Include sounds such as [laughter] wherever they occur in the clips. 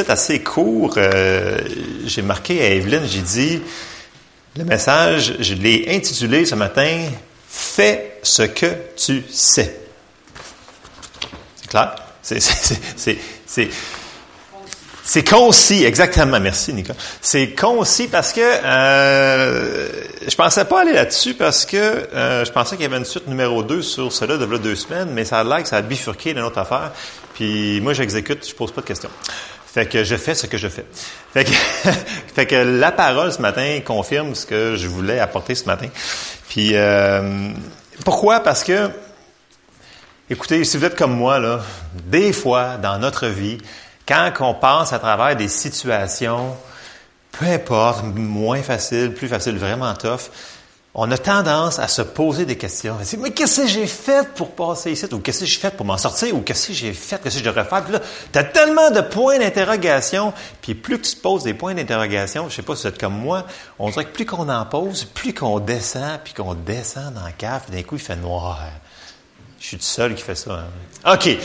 titre assez court. Euh, j'ai marqué à Evelyne, j'ai dit, le message, je l'ai intitulé ce matin, Fais ce que tu sais. C'est clair? C'est, c'est concis, exactement. Merci, Nicolas. C'est concis parce que euh, je pensais pas aller là-dessus parce que euh, je pensais qu'il y avait une suite numéro 2 sur cela de deux semaines, mais ça a l'air que ça a bifurqué d'une autre affaire. Puis moi, j'exécute, je pose pas de questions. Fait que je fais ce que je fais. Fait que, [laughs] fait que la parole ce matin confirme ce que je voulais apporter ce matin. Puis euh, pourquoi? Parce que, écoutez, si vous êtes comme moi, là, des fois dans notre vie, quand on passe à travers des situations, peu importe, moins facile, plus facile, vraiment tough, on a tendance à se poser des questions. Mais qu'est-ce que j'ai fait pour passer ici? Ou qu'est-ce que j'ai fait pour m'en sortir? Ou qu'est-ce que j'ai fait? Qu'est-ce que je devrais faire? Là, tu as tellement de points d'interrogation. Puis plus que tu te poses des points d'interrogation, je sais pas si vous êtes comme moi, on dirait que plus qu'on en pose, plus qu'on descend, puis qu'on descend dans le cave, d'un coup, il fait noir. Je suis tout seul qui fait ça. Hein. OK.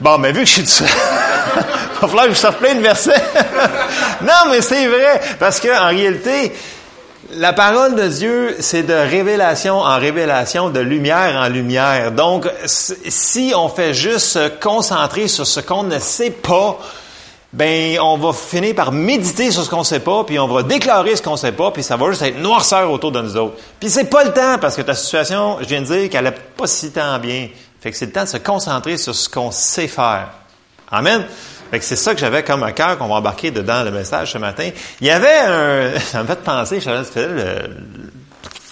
Bon, mais vu que je suis tout seul, [laughs] il va falloir que je sorte plein de versets. [laughs] non, mais c'est vrai, parce qu'en réalité, la parole de Dieu, c'est de révélation en révélation, de lumière en lumière. Donc, si on fait juste se concentrer sur ce qu'on ne sait pas, ben on va finir par méditer sur ce qu'on ne sait pas, puis on va déclarer ce qu'on ne sait pas, puis ça va juste être noirceur autour de nous autres. Puis c'est pas le temps, parce que ta situation, je viens de dire qu'elle n'est pas si tant bien. Fait que c'est le temps de se concentrer sur ce qu'on sait faire. Amen. C'est ça que j'avais comme un cœur qu'on va embarquer dedans le message ce matin. Il y avait un, [laughs] ça me fait penser, je faisais le,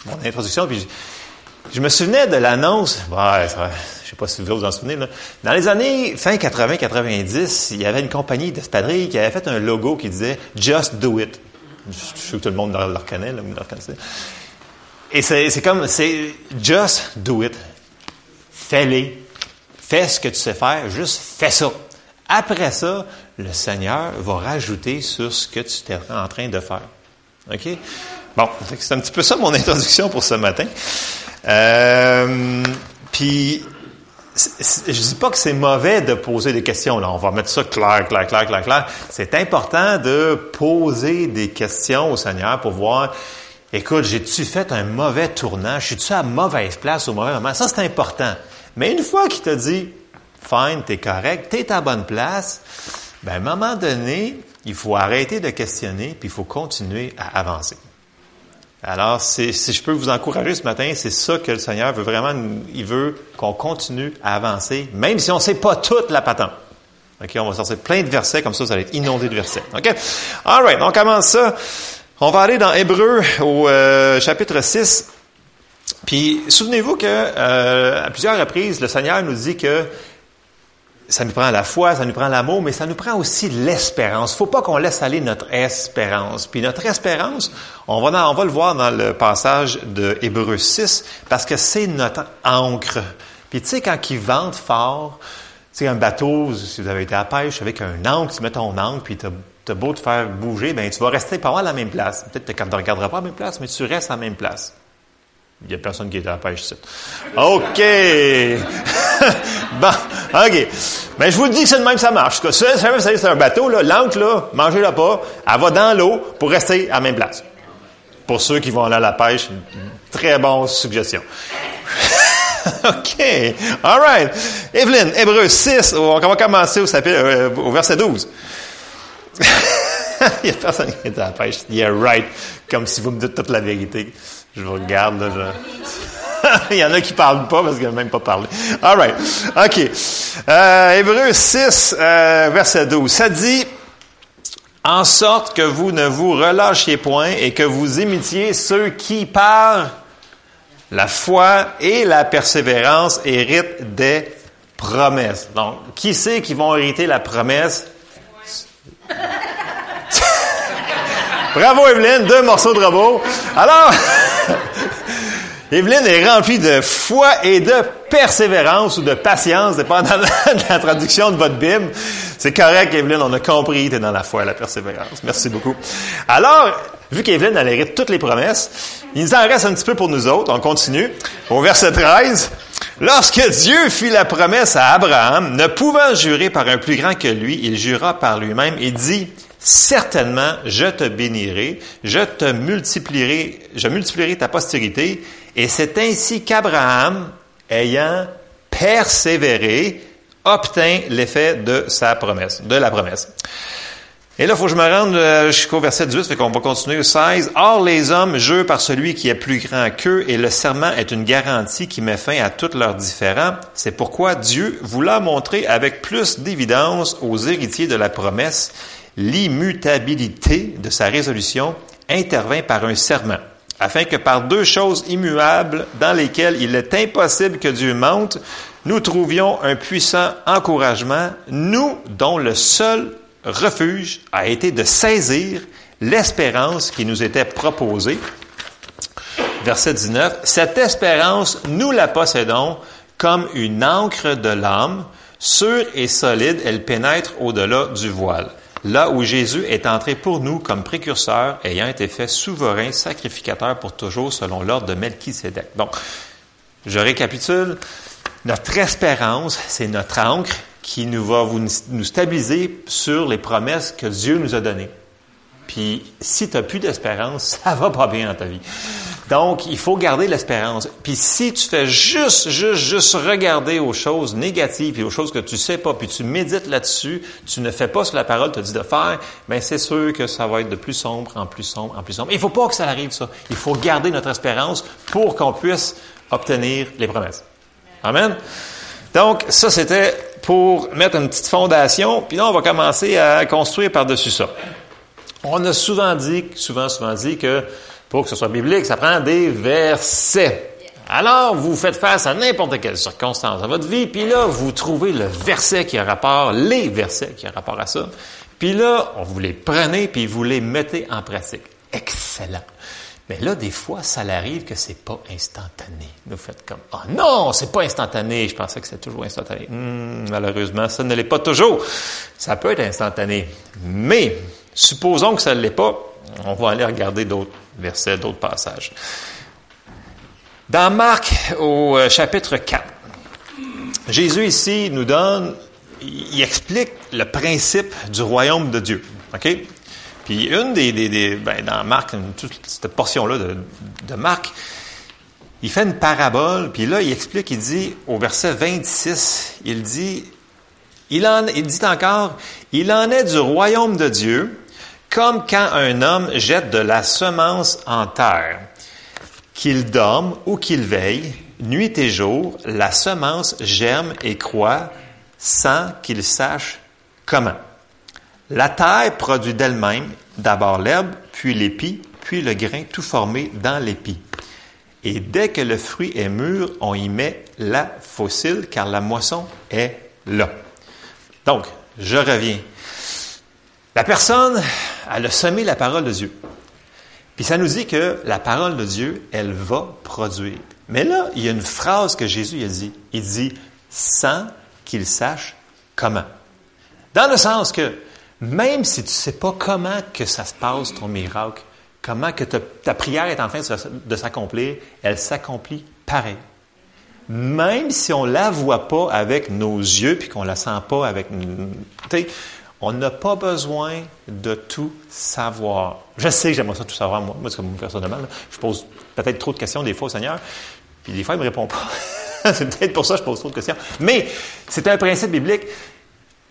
mon introduction, puis je, me souvenais de l'annonce, ouais, je sais pas si vous vous en souvenez, là. Dans les années fin 80-90, il y avait une compagnie d'espadrilles qui avait fait un logo qui disait Just Do It. Je suis sûr que tout le monde le reconnaît, là, le Et c'est comme, c'est Just Do It fais-les. Fais ce que tu sais faire, juste fais ça. Après ça, le Seigneur va rajouter sur ce que tu es en train de faire. OK? Bon, c'est un petit peu ça mon [laughs] introduction pour ce matin. Euh, puis, je dis pas que c'est mauvais de poser des questions. Là, on va mettre ça clair, clair, clair, clair, clair. C'est important de poser des questions au Seigneur pour voir. Écoute, j'ai-tu fait un mauvais tournant? Je suis-tu à mauvaise place au mauvais moment? Ça, c'est important. Mais une fois qu'il t'a dit, fine, t'es correct, t'es à bonne place, ben, à un moment donné, il faut arrêter de questionner, puis il faut continuer à avancer. Alors, si je peux vous encourager ce matin, c'est ça que le Seigneur veut vraiment, il veut qu'on continue à avancer, même si on ne sait pas toute la patente. OK, on va sortir plein de versets, comme ça, vous allez être inondé de versets. OK? All right, on commence ça. On va aller dans Hébreu au euh, chapitre 6. Puis souvenez-vous que euh, à plusieurs reprises, le Seigneur nous dit que ça nous prend la foi, ça nous prend l'amour, mais ça nous prend aussi l'espérance. Faut pas qu'on laisse aller notre espérance. Puis notre espérance, on va, on va le voir dans le passage de Hébreu 6, parce que c'est notre ancre. Puis tu sais, quand il vente fort, tu sais, un bateau, si vous avez été à pêche avec un ancre, tu mets ton ancre, puis tu as beau te faire bouger, ben tu vas rester pas à la même place. Peut-être que tu ne regarderas pas à la même place, mais tu restes à la même place. Il n'y a personne qui est à la pêche ici. OK! [laughs] bon, OK. Mais je vous dis que c'est de même ça marche. C'est un bateau, là, l'encre, là, mangez-la pas, elle va dans l'eau pour rester à la même place. Pour ceux qui vont aller à la pêche, très bonne suggestion. [laughs] OK. All right. Evelyne, Hébreu 6, on va commencer au, euh, verset 12. [laughs] Il n'y a personne qui est à la pêche. Yeah, right. Comme si vous me dites toute la vérité. Je vous regarde, là. [laughs] Il y en a qui parlent pas parce qu'ils n'ont même pas parlé. All right. OK. Euh, Hébreu 6, euh, verset 12. Ça dit, en sorte que vous ne vous relâchiez point et que vous imitiez ceux qui, par la foi et la persévérance, héritent des promesses. Donc, qui c'est qui vont hériter la promesse? [laughs] Bravo Evelyne, deux morceaux de robot. Alors, [laughs] Evelyne est remplie de foi et de persévérance ou de patience, dépendant [laughs] de la traduction de votre Bible. C'est correct, Evelyne, on a compris, tu es dans la foi et la persévérance. Merci beaucoup. Alors, vu qu'Evelyne, elle hérite toutes les promesses, il nous en reste un petit peu pour nous autres. On continue. Au verset 13, Lorsque Dieu fit la promesse à Abraham, ne pouvant jurer par un plus grand que lui, il jura par lui-même et dit, certainement, je te bénirai, je te multiplierai, je multiplierai ta postérité. Et c'est ainsi qu'Abraham, ayant persévéré, obtint l'effet de sa promesse, de la promesse. Et là, il faut que je me rende euh, jusqu'au verset 18, fait qu'on va continuer au 16. Or, les hommes jurent par celui qui est plus grand qu'eux, et le serment est une garantie qui met fin à tous leurs différends. C'est pourquoi Dieu voulait montrer avec plus d'évidence aux héritiers de la promesse l'immutabilité de sa résolution intervint par un serment, afin que par deux choses immuables dans lesquelles il est impossible que Dieu mente, nous trouvions un puissant encouragement, nous dont le seul refuge a été de saisir l'espérance qui nous était proposée. Verset 19. Cette espérance, nous la possédons comme une encre de l'âme, sûre et solide, elle pénètre au-delà du voile. Là où Jésus est entré pour nous comme précurseur, ayant été fait souverain, sacrificateur pour toujours, selon l'ordre de Melchisédek. Donc, je récapitule. Notre espérance, c'est notre encre qui nous va nous stabiliser sur les promesses que Dieu nous a données. Puis, si tu n'as plus d'espérance, [laughs] ça va pas bien dans ta vie. Donc, il faut garder l'espérance. Puis, si tu fais juste, juste, juste regarder aux choses négatives et aux choses que tu sais pas, puis tu médites là-dessus, tu ne fais pas ce que la parole te dit de faire, ben c'est sûr que ça va être de plus sombre en plus sombre en plus sombre. Il faut pas que ça arrive, ça. Il faut garder notre espérance pour qu'on puisse obtenir les promesses. Amen. Donc, ça, c'était pour mettre une petite fondation, puis là, on va commencer à construire par-dessus ça. On a souvent dit, souvent, souvent dit que pour que ce soit biblique, ça prend des versets. Alors, vous faites face à n'importe quelle circonstance dans votre vie, puis là, vous trouvez le verset qui a rapport, les versets qui a rapport à ça. Puis là, on vous les prenez, puis vous les mettez en pratique. Excellent. Mais là, des fois, ça arrive que c'est pas instantané. Vous faites comme, oh non, c'est pas instantané. Je pensais que c'était toujours instantané. Hmm, malheureusement, ça ne l'est pas toujours. Ça peut être instantané. Mais, supposons que ça ne l'est pas, on va aller regarder d'autres versets, d'autres passages. Dans Marc, au euh, chapitre 4, Jésus ici nous donne, il explique le principe du royaume de Dieu. OK? Puis une des, ben, dans Marc, toute cette portion-là de, de Marc, il fait une parabole, puis là, il explique, il dit, au verset 26, il dit, il, en, dit encore, il en est du royaume de Dieu, comme quand un homme jette de la semence en terre. Qu'il dorme ou qu'il veille, nuit et jour, la semence germe et croît sans qu'il sache comment. La terre produit d'elle-même d'abord l'herbe, puis l'épi, puis le grain tout formé dans l'épi. Et dès que le fruit est mûr, on y met la fossile, car la moisson est là. Donc, je reviens. La personne, elle a semé la parole de Dieu. Puis ça nous dit que la parole de Dieu, elle va produire. Mais là, il y a une phrase que Jésus a dit. Il dit, sans qu'il sache comment. Dans le sens que même si tu ne sais pas comment que ça se passe, ton miracle, comment que ta, prière est en train de s'accomplir, elle s'accomplit pareil. Même si on la voit pas avec nos yeux, puis qu'on la sent pas avec... On n'a pas besoin de tout savoir. Je sais que j'aimerais ça tout savoir, moi, moi comme personnellement. je pose peut-être trop de questions des fois au Seigneur, puis des fois, il ne me répond pas. [laughs] c'est peut-être pour ça que je pose trop de questions. Mais c'est un principe biblique.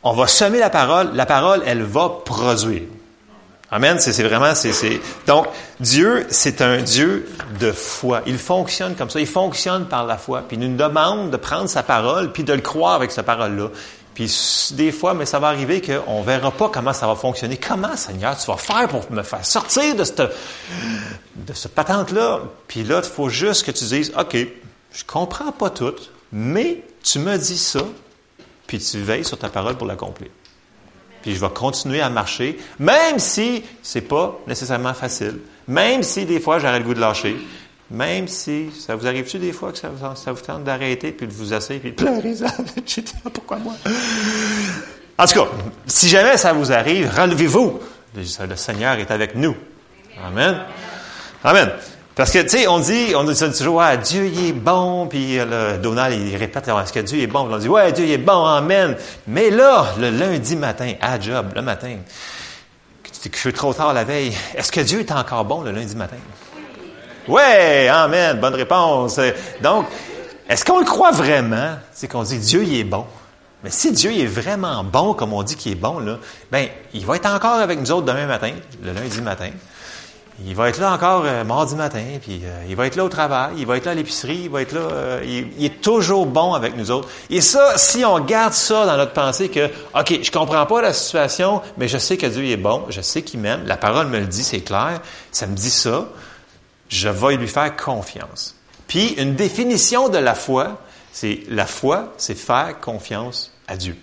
On va semer la parole, la parole, elle va produire. Amen. C'est vraiment, donc Dieu, c'est un Dieu de foi. Il fonctionne comme ça. Il fonctionne par la foi. Puis il nous demande de prendre sa parole, puis de le croire avec sa parole-là. Puis des fois, mais ça va arriver qu'on verra pas comment ça va fonctionner. Comment, Seigneur, tu vas faire pour me faire sortir de cette, de cette patente-là? Puis là, il faut juste que tu dises, OK, je comprends pas tout, mais tu me dis ça, puis tu veilles sur ta parole pour l'accomplir. Puis je vais continuer à marcher, même si c'est pas nécessairement facile, même si des fois j'aurais le goût de lâcher, même si ça vous arrive-tu des fois que ça, vous tente d'arrêter puis de vous asseoir puis de pleurer, [laughs] pourquoi moi? En tout cas, si jamais ça vous arrive, relevez-vous. Le Seigneur est avec nous. Amen. Amen. Parce que, tu sais, on dit, on dit toujours, ouais, Dieu, il est bon, puis le Donald, il répète, est-ce que Dieu est bon? on dit, ouais, Dieu, il est bon, amen. Mais là, le lundi matin, à job, le matin, je suis trop tard la veille, est-ce que Dieu est encore bon le lundi matin? Ouais, amen, bonne réponse. Donc, est-ce qu'on le croit vraiment? C'est qu'on dit Dieu, il est bon? Mais si Dieu est vraiment bon, comme on dit qu'il est bon, là, ben, il va être encore avec nous autres demain matin, le lundi matin. Il va être là encore euh, mardi matin, puis euh, il va être là au travail, il va être là à l'épicerie, il va être là, euh, il, est toujours bon avec nous autres. Et ça, si on garde ça dans notre pensée que, OK, je comprends pas la situation, mais je sais que Dieu est bon, je sais qu'il m'aime, la parole me le dit, c'est clair, ça me dit ça, je vais lui faire confiance. Puis, une définition de la foi, c'est la foi, c'est faire confiance à Dieu.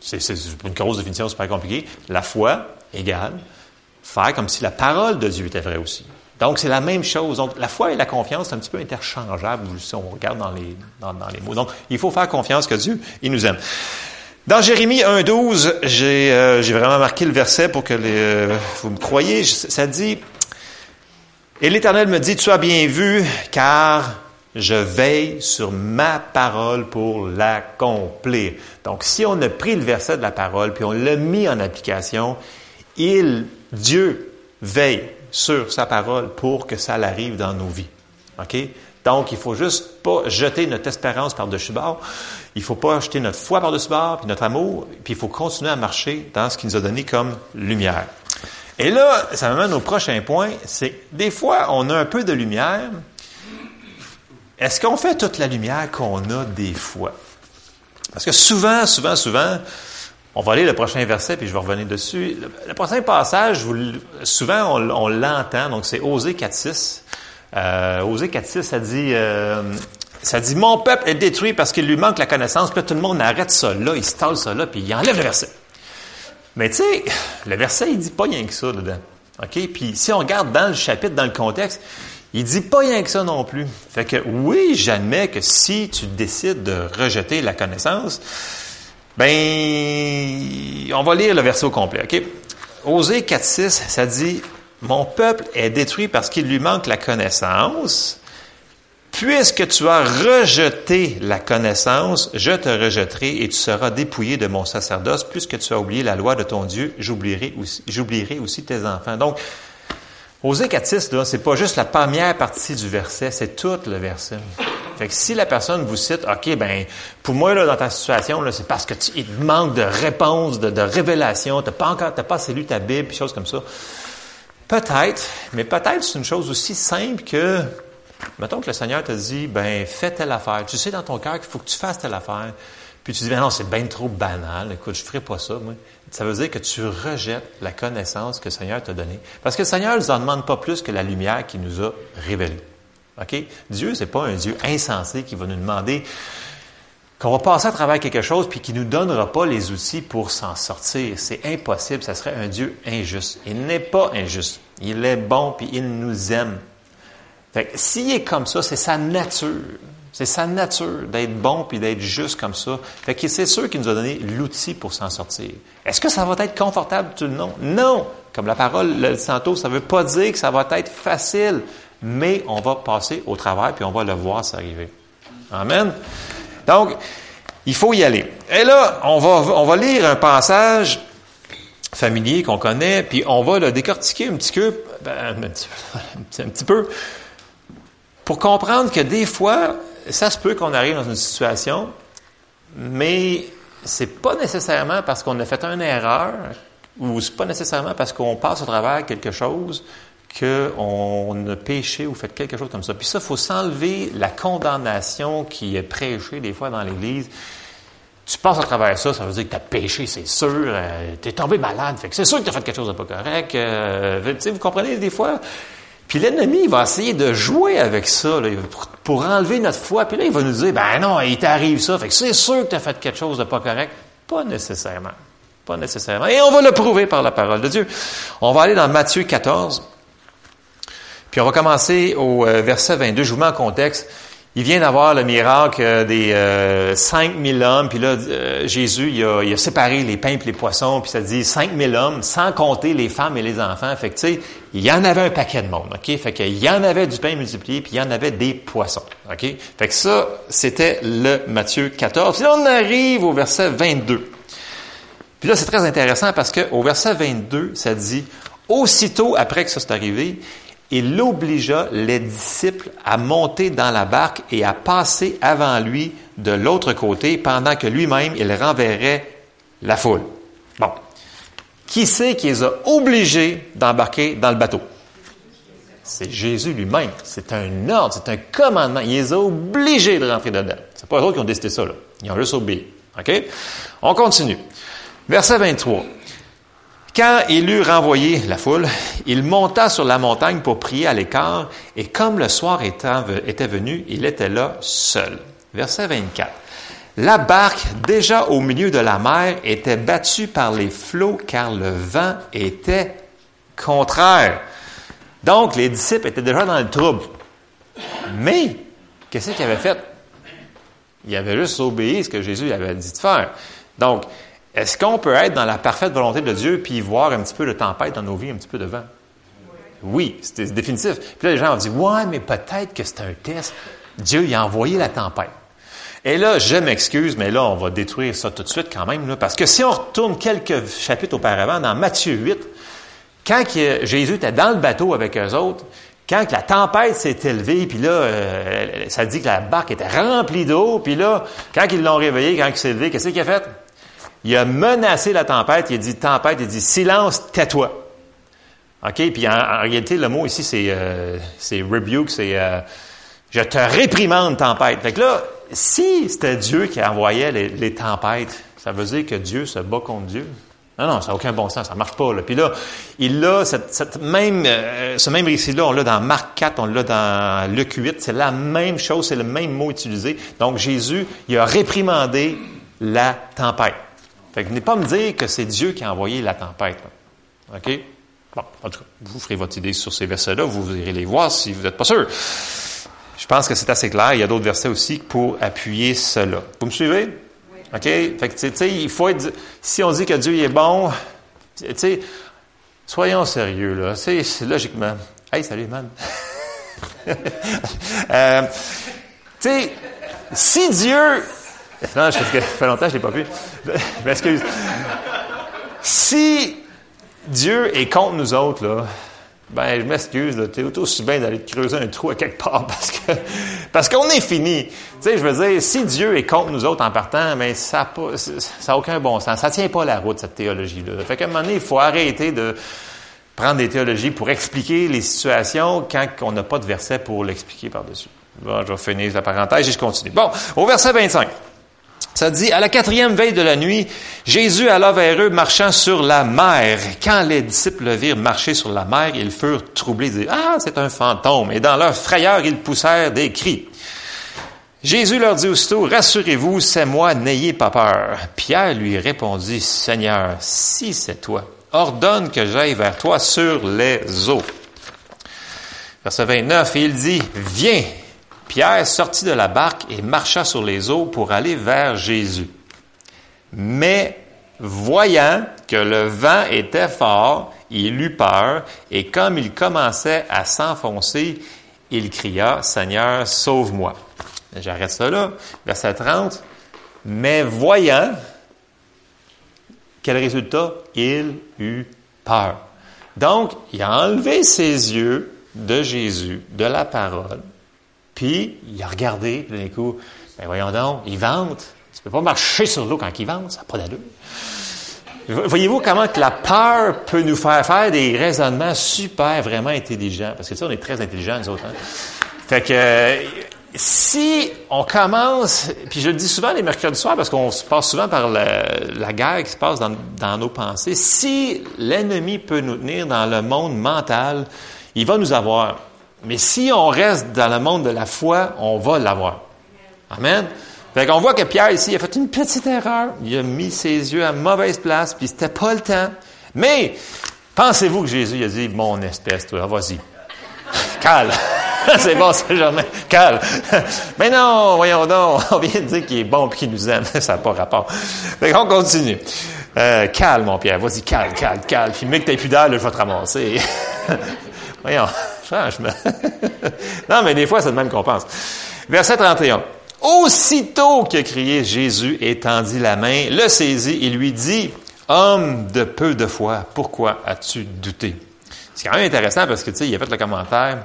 C'est une grosse définition, c'est pas compliqué. La foi égale faire comme si la parole de Dieu était vraie aussi. Donc, c'est la même chose. Donc, la foi et la confiance, c'est un petit peu interchangeable si on regarde dans les, dans, les mots. Donc, il faut faire confiance que Dieu, il nous aime. Dans Jérémie 1.12, j'ai euh, vraiment marqué le verset pour que euh, vous me croyez. Ça dit, Et l'Éternel me dit, tu as bien vu, car je veille sur ma parole pour l'accomplir. Donc, si on a pris le verset de la parole, puis on l'a mis en application, il Dieu veille sur sa parole pour que ça l'arrive dans nos vies. OK? Donc, il faut juste pas jeter notre espérance par-dessus bord. Il faut pas jeter notre foi par-dessus bord, puis notre amour, puis il faut continuer à marcher dans ce qu'il nous a donné comme lumière. Et là, ça m'amène au prochain point, c'est des fois, on a un peu de lumière. Est-ce qu'on fait toute la lumière qu'on a des fois? Parce que souvent, souvent, souvent, on va lire le prochain verset, puis je vais revenir dessus. Le, prochain passage, souvent on, l'entend, donc c'est Osée 4.6. Euh, Osée 4.6, ça dit, euh, ça dit, mon peuple est détruit parce qu'il lui manque la connaissance. Puis tout le monde arrête ça là, il stalle ça là, puis il enlève le verset. Mais tu sais, le verset, il dit pas rien que ça dedans. OK? Puis si on regarde dans le chapitre, dans le contexte, il dit pas rien que ça non plus. Fait que oui, j'admets que si tu décides de rejeter la connaissance, ben, on va lire le verset au complet, OK? Osée 4.6, ça dit, Mon peuple est détruit parce qu'il lui manque la connaissance. Puisque tu as rejeté la connaissance, je te rejetterai et tu seras dépouillé de mon sacerdoce. Puisque tu as oublié la loi de ton Dieu, j'oublierai aussi, tes enfants. Donc, Osée 4.6, là, c'est pas juste la première partie du verset, c'est tout le verset. Fait que si la personne vous cite, OK, ben, pour moi, là, dans ta situation, là, c'est parce que tu, il manque de réponse, de, de révélation, t'as pas encore, t'as pas assez lu ta Bible, puis choses comme ça. Peut-être, mais peut-être c'est une chose aussi simple que, mettons que le Seigneur te dit, ben, fais telle affaire. Tu sais dans ton cœur qu'il faut que tu fasses telle affaire. Puis tu dis, ben non, c'est bien trop banal. Écoute, je ferai pas ça, moi. Ça veut dire que tu rejettes la connaissance que le Seigneur t'a donnée. Parce que le Seigneur ne nous en demande pas plus que la lumière qu'il nous a révélée. OK? Dieu, c'est pas un Dieu insensé qui va nous demander qu'on va passer à travers quelque chose puis qui nous donnera pas les outils pour s'en sortir. C'est impossible. Ça serait un Dieu injuste. Il n'est pas injuste. Il est bon puis il nous aime. Fait s'il est comme ça, c'est sa nature. C'est sa nature d'être bon puis d'être juste comme ça. Fait que c'est sûr qu'il nous a donné l'outil pour s'en sortir. Est-ce que ça va être confortable? Tout le? Non! Comme la parole le dit tantôt, ça veut pas dire que ça va être facile mais on va passer au travail puis on va le voir s'arriver. Amen. Donc, il faut y aller. Et là, on va, on va lire un passage familier qu'on connaît, puis on va le décortiquer un petit peu, ben, un, petit, peu, [laughs] pour comprendre que des fois, ça se peut qu'on arrive dans une situation, mais c'est pas nécessairement parce qu'on a fait une erreur, ou c'est pas nécessairement parce qu'on passe au travers quelque chose qu'on a péché ou fait quelque chose comme ça. Puis ça, il faut s'enlever la condamnation qui est prêchée des fois dans l'Église. Tu passes à travers ça, ça veut dire que tu as péché, c'est sûr. Euh, tu es tombé malade, fait que c'est sûr que tu as fait quelque chose de pas correct. Euh, vous comprenez des fois? Puis l'ennemi, va essayer de jouer avec ça pour, enlever notre foi. Puis là, il va nous dire, ben non, il t'arrive ça, fait que c'est sûr que tu as fait quelque chose de pas correct. Pas nécessairement. Pas nécessairement. Et on va le prouver par la parole de Dieu. On va aller dans Matthieu 14. Puis on va commencer au euh, verset 22. Je vous mets en contexte. il vient d'avoir le miracle des euh, 5000 hommes, puis là, euh, Jésus, il a, il séparé les pains et les poissons, puis ça dit 5000 hommes, sans compter les femmes et les enfants. Fait que, tu sais, il y en avait un paquet de monde, OK? Fait qu'il y en avait du pain multiplié, puis il y en avait des poissons, OK? Fait que ça, c'était le Matthieu 14. Puis là, on arrive au verset 22. Puis là, c'est très intéressant parce qu'au verset 22, ça dit, aussitôt après que ça s'est arrivé, il obligea les disciples à monter dans la barque et à passer avant lui de l'autre côté pendant que lui-même, il renverrait la foule. Bon. Qui c'est qui les a obligés d'embarquer dans le bateau? C'est Jésus lui-même. C'est un ordre, c'est un commandement. Il les a obligés de rentrer dedans. C'est pas eux qui ont décidé ça, là. Ils ont juste obéi. OK? On continue. Verset 23. Quand il eut renvoyé la foule, il monta sur la montagne pour prier à l'écart, et comme le soir était venu, il était là seul. Verset 24. La barque, déjà au milieu de la mer, était battue par les flots car le vent était contraire. Donc, les disciples étaient déjà dans le trouble. Mais, qu'est-ce qu'ils avaient fait? Ils avaient juste obéi ce que Jésus avait dit de faire. Donc, est-ce qu'on peut être dans la parfaite volonté de Dieu puis voir un petit peu de tempête dans nos vies, un petit peu de vent? Oui, c'est définitif. Puis là, les gens ont dit, ouais, mais peut-être que c'est un test. Dieu, il a envoyé la tempête. Et là, je m'excuse, mais là, on va détruire ça tout de suite quand même, là, parce que si on retourne quelques chapitres auparavant, dans Matthieu 8, quand Jésus était dans le bateau avec eux autres, quand la tempête s'est élevée, puis là, euh, ça dit que la barque était remplie d'eau, puis là, quand ils l'ont réveillé, quand il s'est élevé, qu'est-ce qu'il a fait? Il a menacé la tempête, il a dit tempête, il a dit silence, tais-toi. OK? Puis en, réalité, le mot ici, c'est euh, rebuke, c'est euh, je te réprimande, tempête. Fait que là, si c'était Dieu qui envoyait les, tempêtes, ça veut dire que Dieu se bat contre Dieu? Non, non, ça n'a aucun bon sens, ça marche pas. Là. Puis là, il a même, euh, ce même récit-là, on l'a dans Marc 4, on l'a dans Luc 8, c'est la même chose, c'est le même mot utilisé. Donc Jésus, il a réprimandé la tempête. Fait que venez pas me dire que c'est Dieu qui a envoyé la tempête. OK? Bon, en tout cas, vous ferez votre idée sur ces versets-là, vous irez les voir si vous n'êtes pas sûr. Je pense que c'est assez clair. Il y a d'autres versets aussi pour appuyer cela. Vous me suivez? Oui. OK? Fait que, tu sais, il faut être, si on dit que Dieu est bon, tu sais, soyons sérieux, là. C'est logiquement. Hey, salut, man. [laughs] euh, tu sais, si Dieu non, je, ça fait longtemps que je l'ai pas vu. Je m'excuse. Si Dieu est contre nous autres, là, ben, je m'excuse, tu es aussi bien d'aller creuser un trou à quelque part [laughs] parce que, parce qu'on est fini. Tu sais, je veux dire, si Dieu est contre nous autres en partant, mais ça n'a ça aucun bon sens. Ça tient pas la route, cette théologie-là. Fait un moment donné, il faut arrêter de prendre des théologies pour expliquer les situations quand on n'a pas de verset pour l'expliquer par-dessus. Bon, je vais finir la parenthèse et je continue. Bon, au verset 25. Ça dit, à la quatrième veille de la nuit, Jésus alla vers eux marchant sur la mer. Quand les disciples le virent marcher sur la mer, ils furent troublés, ils dirent, ah, c'est un fantôme. Et dans leur frayeur, ils poussèrent des cris. Jésus leur dit aussitôt, rassurez-vous, c'est moi, n'ayez pas peur. Pierre lui répondit, Seigneur, si c'est toi, ordonne que j'aille vers toi sur les eaux. Verset 29, il dit, viens. Pierre sortit de la barque et marcha sur les eaux pour aller vers Jésus. Mais voyant que le vent était fort, il eut peur, et comme il commençait à s'enfoncer, il cria, Seigneur, sauve-moi. J'arrête ça là. Verset 30. Mais voyant, quel résultat? Il eut peur. Donc, il a enlevé ses yeux de Jésus, de la parole, puis, il a regardé, puis d'un coup, ben voyons donc, il vente. Tu peux pas marcher sur l'eau quand il vente, ça n'a pas d'allure. Voyez-vous comment que la peur peut nous faire faire des raisonnements super, vraiment intelligents? Parce que ça, on est très intelligents, nous autres. Hein? Fait que, si on commence, puis je le dis souvent les mercredis soirs parce qu'on se passe souvent par la, guerre qui se passe dans, dans nos pensées, si l'ennemi peut nous tenir dans le monde mental, il va nous avoir. Mais si on reste dans le monde de la foi, on va l'avoir. Amen. Fait qu'on voit que Pierre ici, a fait une petite erreur. Il a mis ses yeux à mauvaise place, puis c'était pas le temps. Mais, pensez-vous que Jésus a dit, mon espèce, toi, vas-y. [laughs] Calme. [laughs] c'est bon, c'est Germain. Calme. [laughs] Mais non, voyons donc. On vient de dire qu'il est bon et qu'il nous aime. Ça n'a pas rapport. Fait qu'on continue. Euh, mon Pierre. Vas-y, calme, calme, calme. Puis, mec, t'as plus d'air, je vais te ramasser. voyons, franchement. [laughs] non, mais des fois, c'est de même qu'on pense. Verset 31. Aussitôt que crié Jésus étendit la main, le saisit et lui dit, Homme de peu de foi, pourquoi as-tu douté? C'est quand même intéressant parce que, tu sais, il a fait le commentaire,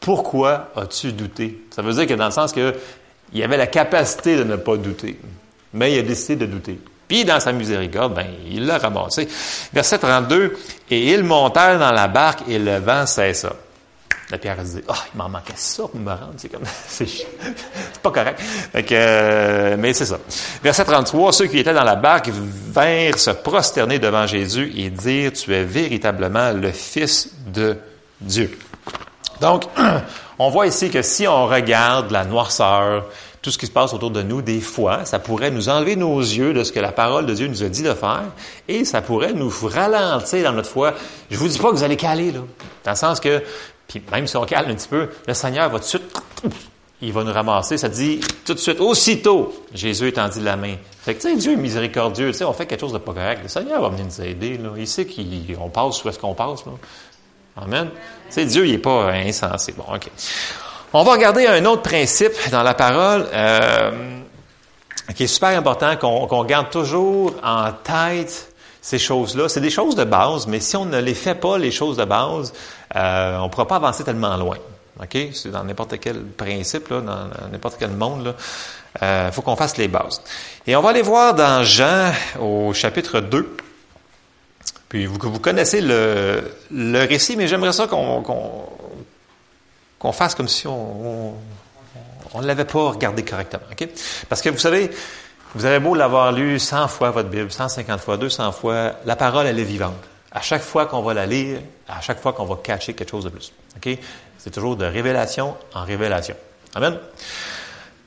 pourquoi as-tu douté? Ça veut dire que dans le sens que il avait la capacité de ne pas douter, mais il a décidé de douter. Puis dans sa miséricorde, ben, il l'a ramassé. Verset 32, et ils montèrent dans la barque et le vent cessa. La pierre a dit, ah, il m'en manquait ça pour me rendre. C'est comme, [laughs] c'est, pas correct. Fait que, euh, mais c'est ça. Verset 33, ceux qui étaient dans la barque vinrent se prosterner devant Jésus et dire, tu es véritablement le Fils de Dieu. Donc, [clears throat] on voit ici que si on regarde la noirceur, tout ce qui se passe autour de nous, des fois, ça pourrait nous enlever nos yeux de ce que la parole de Dieu nous a dit de faire et ça pourrait nous ralentir dans notre foi. Je vous dis pas que vous allez caler, là. Dans le sens que puis même si on calme un petit peu, le Seigneur va tout de suite, il va nous ramasser. Ça dit tout de suite, aussitôt, Jésus étendit la main. Fait que, tu sais, Dieu est miséricordieux. Tu sais, on fait quelque chose de pas correct. Le Seigneur va venir nous aider. Là. Il sait qu'on passe où est-ce qu'on passe. Là. Amen. Tu sais, Dieu, il n'est pas insensé. Bon, OK. On va regarder un autre principe dans la parole euh, qui est super important, qu'on garde toujours en tête ces choses-là. C'est des choses de base, mais si on ne les fait pas, les choses de base, euh, on ne pourra pas avancer tellement loin. OK? C'est dans n'importe quel principe, là, dans n'importe quel monde. Il euh, faut qu'on fasse les bases. Et on va aller voir dans Jean au chapitre 2. Puis vous, vous connaissez le, le récit, mais j'aimerais ça qu'on qu'on fasse comme si on ne l'avait pas regardé correctement. OK? Parce que vous savez, vous avez beau l'avoir lu 100 fois votre Bible, 150 fois, 200 fois, la parole, elle est vivante. À chaque fois qu'on va la lire, à chaque fois qu'on va cacher quelque chose de plus. OK? C'est toujours de révélation en révélation. Amen?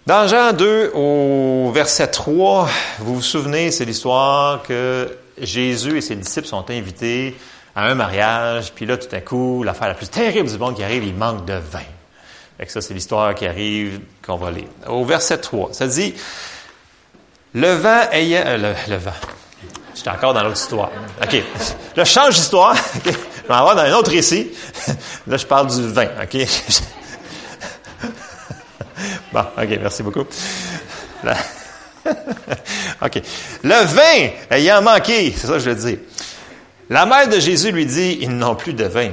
Dans Jean 2, au verset 3, vous vous souvenez, c'est l'histoire que Jésus et ses disciples sont invités à un mariage, puis là, tout à coup, l'affaire la plus terrible du monde qui arrive, il manque de vin. Et ça, c'est l'histoire qui arrive, qu'on va lire. Au verset 3, ça dit, le vent ayant... Euh, le, vent. J'étais encore dans l'autre histoire. OK. Là, je change d'histoire. Je vais avoir dans un autre récit. Là, je parle du vin. OK? bon, OK, merci beaucoup. [laughs] OK. Le vin ayant manqué, c'est ça que je veux dire. La mère de Jésus lui dit, ils n'ont plus de vin.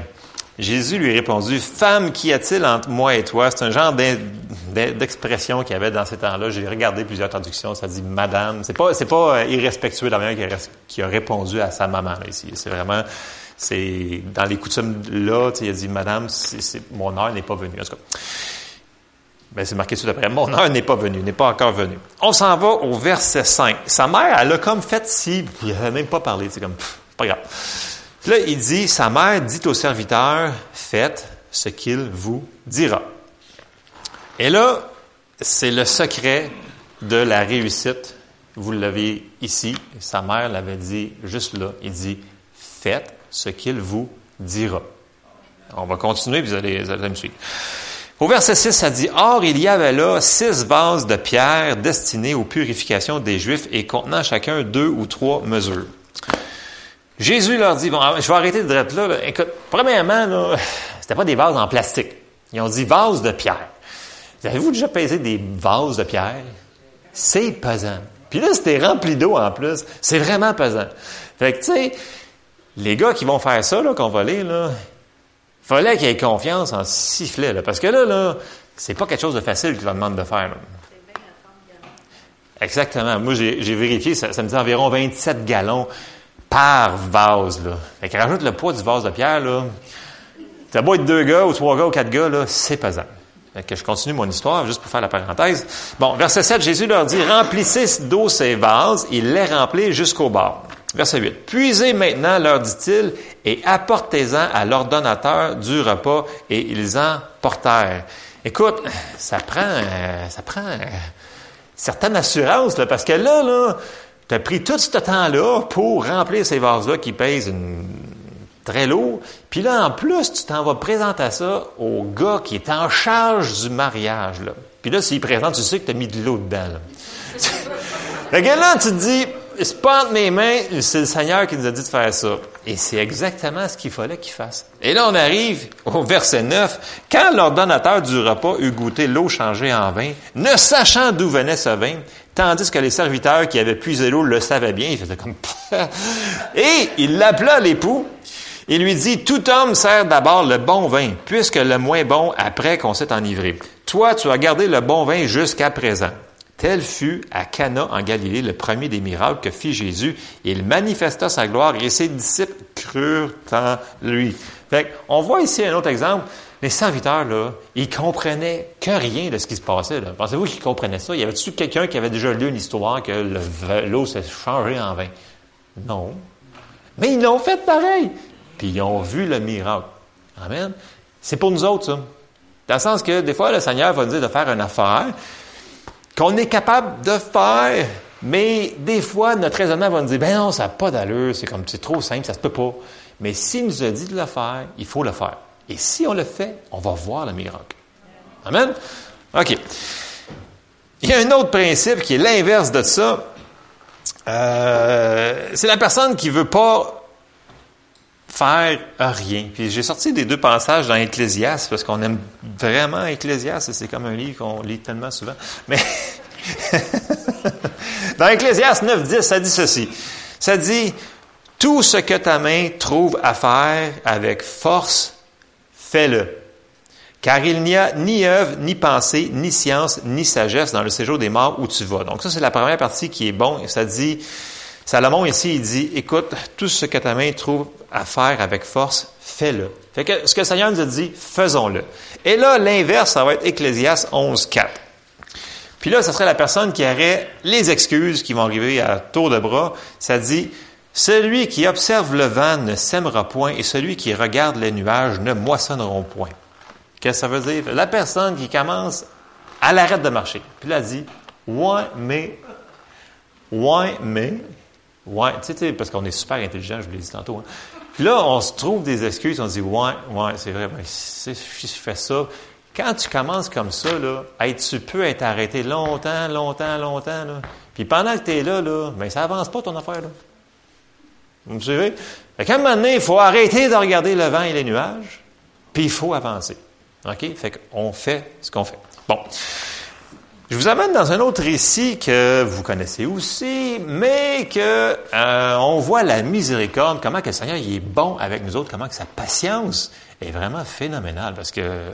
Jésus lui répondit, Femme, qu'y a-t-il entre moi et toi? C'est un genre d'expression qu'il y avait dans ces temps-là. J'ai regardé plusieurs traductions, ça dit Madame. C'est pas, pas euh, irrespectueux de la manière qui a répondu à sa maman, ici. C'est vraiment, c'est, dans les coutumes là, il a dit Madame, mon heure n'est pas venue. C'est marqué tout après. Mon heure n'est pas venue, n'est pas encore venue. On s'en va au verset 5. Sa mère, elle a comme fait si, il n'avait même pas parlé. C'est comme, pas là, il dit, sa mère dit au serviteur, faites ce qu'il vous dira. Et là, c'est le secret de la réussite. Vous l'avez ici. Sa mère l'avait dit juste là. Il dit, faites ce qu'il vous dira. On va continuer, puis vous allez, vous allez me suivre. Au verset 6, ça dit, Or, il y avait là six vases de pierre destinés aux purifications des Juifs et contenant chacun deux ou trois mesures. Jésus leur dit, bon, je vais arrêter de dire là, là. Écoute, premièrement, [sighs] c'était pas des vases en plastique. Ils ont dit vases de pierre. Avez-vous déjà pesé des vases de pierre? C'est pesant. Puis là, c'était rempli d'eau en plus. C'est vraiment pesant. Fait que, tu sais, les gars qui vont faire ça, là, qu'on va lire, là, fallait qu'ils aient confiance en sifflet, là. Parce que là, là, c'est pas quelque chose de facile qu'ils leur demandent de faire, là. Exactement. Moi, j'ai vérifié, ça, ça me dit environ 27 gallons par vase. Là. Fait que rajoute le poids du vase de pierre, là. T'as beau être deux gars ou trois gars ou quatre gars, là, c'est pesant. Fait que je continue mon histoire, juste pour faire la parenthèse. Bon, verset 7, Jésus leur dit, remplissez d'eau ces vases, il les remplit jusqu'au bord. Verset 8. Puisez maintenant, leur dit-il, et apportez-en à l'ordonnateur du repas, et ils en portèrent. Écoute, ça prend, ça prend certaine assurance, là, parce que là, là, tu as pris tout ce temps-là pour remplir ces vases-là qui pèsent une très lourd. Puis là, en plus, tu t'en vas présenter ça au gars qui est en charge du mariage. Là. Puis là, s'il présente, tu sais que tu as mis de l'eau dedans. Là. [laughs] fait que là, tu te dis, c'est pas entre mes mains, c'est le Seigneur qui nous a dit de faire ça. Et c'est exactement ce qu'il fallait qu'il fasse. Et là, on arrive au verset 9. Quand l'ordonnateur du repas eut goûté l'eau changée en vin, ne sachant d'où venait ce vin, tandis que les serviteurs qui avaient puisé l'eau le savaient bien, il faisait comme... [laughs] Et il l'appela l'époux, il lui dit, tout homme sert d'abord le bon vin, puisque le moins bon après qu'on s'est enivré. Toi, tu as gardé le bon vin jusqu'à présent. Tel fut à Cana en Galilée le premier des miracles que fit Jésus. Il manifesta sa gloire et ses disciples crurent en lui. Fait on voit ici un autre exemple. Les serviteurs, là, ils comprenaient que rien de ce qui se passait. Pensez-vous qu'ils comprenaient ça? Y avait-tu quelqu'un qui avait déjà lu une histoire que l'eau s'est changée en vin? Non. Mais ils l'ont fait pareil. Puis ils ont vu le miracle. Amen. C'est pour nous autres, ça. Dans le sens que des fois, le Seigneur va nous dire de faire une affaire, qu'on est capable de faire, mais des fois, notre raisonnement va nous dire, ben non, ça n'a pas d'allure, c'est comme, c'est trop simple, ça se peut pas. Mais s'il nous a dit de le faire, il faut le faire. Et si on le fait, on va voir le miracle. Amen? OK. Il y a un autre principe qui est l'inverse de ça. Euh, c'est la personne qui veut pas faire rien. Puis j'ai sorti des deux passages dans Ecclésiaste parce qu'on aime vraiment Ecclésiaste, c'est comme un livre qu'on lit tellement souvent. Mais [laughs] dans Ecclésiaste 9.10, ça dit ceci. Ça dit, tout ce que ta main trouve à faire avec force, fais-le. Car il n'y a ni œuvre, ni pensée, ni science, ni sagesse dans le séjour des morts où tu vas. Donc ça, c'est la première partie qui est bon. Ça dit, Salomon ici, il dit, écoute, tout ce que ta main trouve à faire avec force, fais-le. Fait que ce que le Seigneur nous a dit, faisons-le. Et là, l'inverse, ça va être Ecclésias 11, 4. Puis là, ce serait la personne qui aurait les excuses qui vont arriver à tour de bras. Ça dit, celui qui observe le vent ne sèmera point et celui qui regarde les nuages ne moissonneront point. Qu'est-ce que ça veut dire? La personne qui commence, à l'arrêt de marcher. Puis là, elle dit, ouais, mais, ouais, mais, Ouais, tu sais, parce qu'on est super intelligent, je vous l'ai dit tantôt. Hein. Puis là, on se trouve des excuses, on se dit, ouais, ouais, c'est vrai, ben, si je fais ça. Quand tu commences comme ça, là, tu peux être arrêté longtemps, longtemps, longtemps, là. Puis pendant que tu es là, là, ben, ça avance pas ton affaire, là. Vous me suivez? Fait qu'à un moment donné, il faut arrêter de regarder le vent et les nuages, puis il faut avancer. OK? Fait qu'on fait ce qu'on fait. Bon. Je vous amène dans un autre récit que vous connaissez aussi, mais que euh, on voit la miséricorde, comment que le Seigneur il est bon avec nous autres, comment que sa patience est vraiment phénoménale, parce que euh,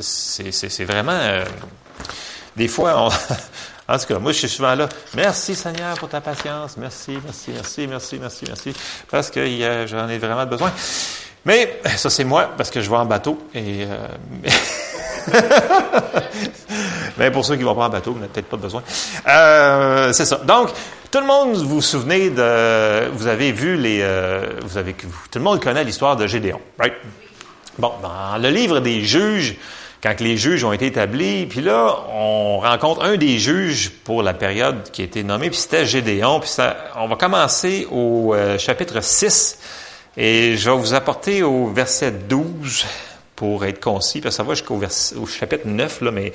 c'est vraiment euh, des fois, on, [laughs] en tout cas, moi je suis souvent là. Merci Seigneur pour ta patience, merci, merci, merci, merci, merci, merci, parce que j'en ai vraiment besoin. Mais ça c'est moi, parce que je vais en bateau et [laughs] Mais pour ceux qui vont prendre un bateau, vous n'avez peut-être pas besoin. Euh, c'est ça. Donc, tout le monde, vous vous souvenez de, vous avez vu les, euh, vous avez, tout le monde connaît l'histoire de Gédéon, right? Bon, dans le livre des juges, quand les juges ont été établis, puis là, on rencontre un des juges pour la période qui a été nommée, puis c'était Gédéon, puis ça, on va commencer au euh, chapitre 6, et je vais vous apporter au verset 12 pour être concis, parce que ça va jusqu'au au chapitre 9, là, mais...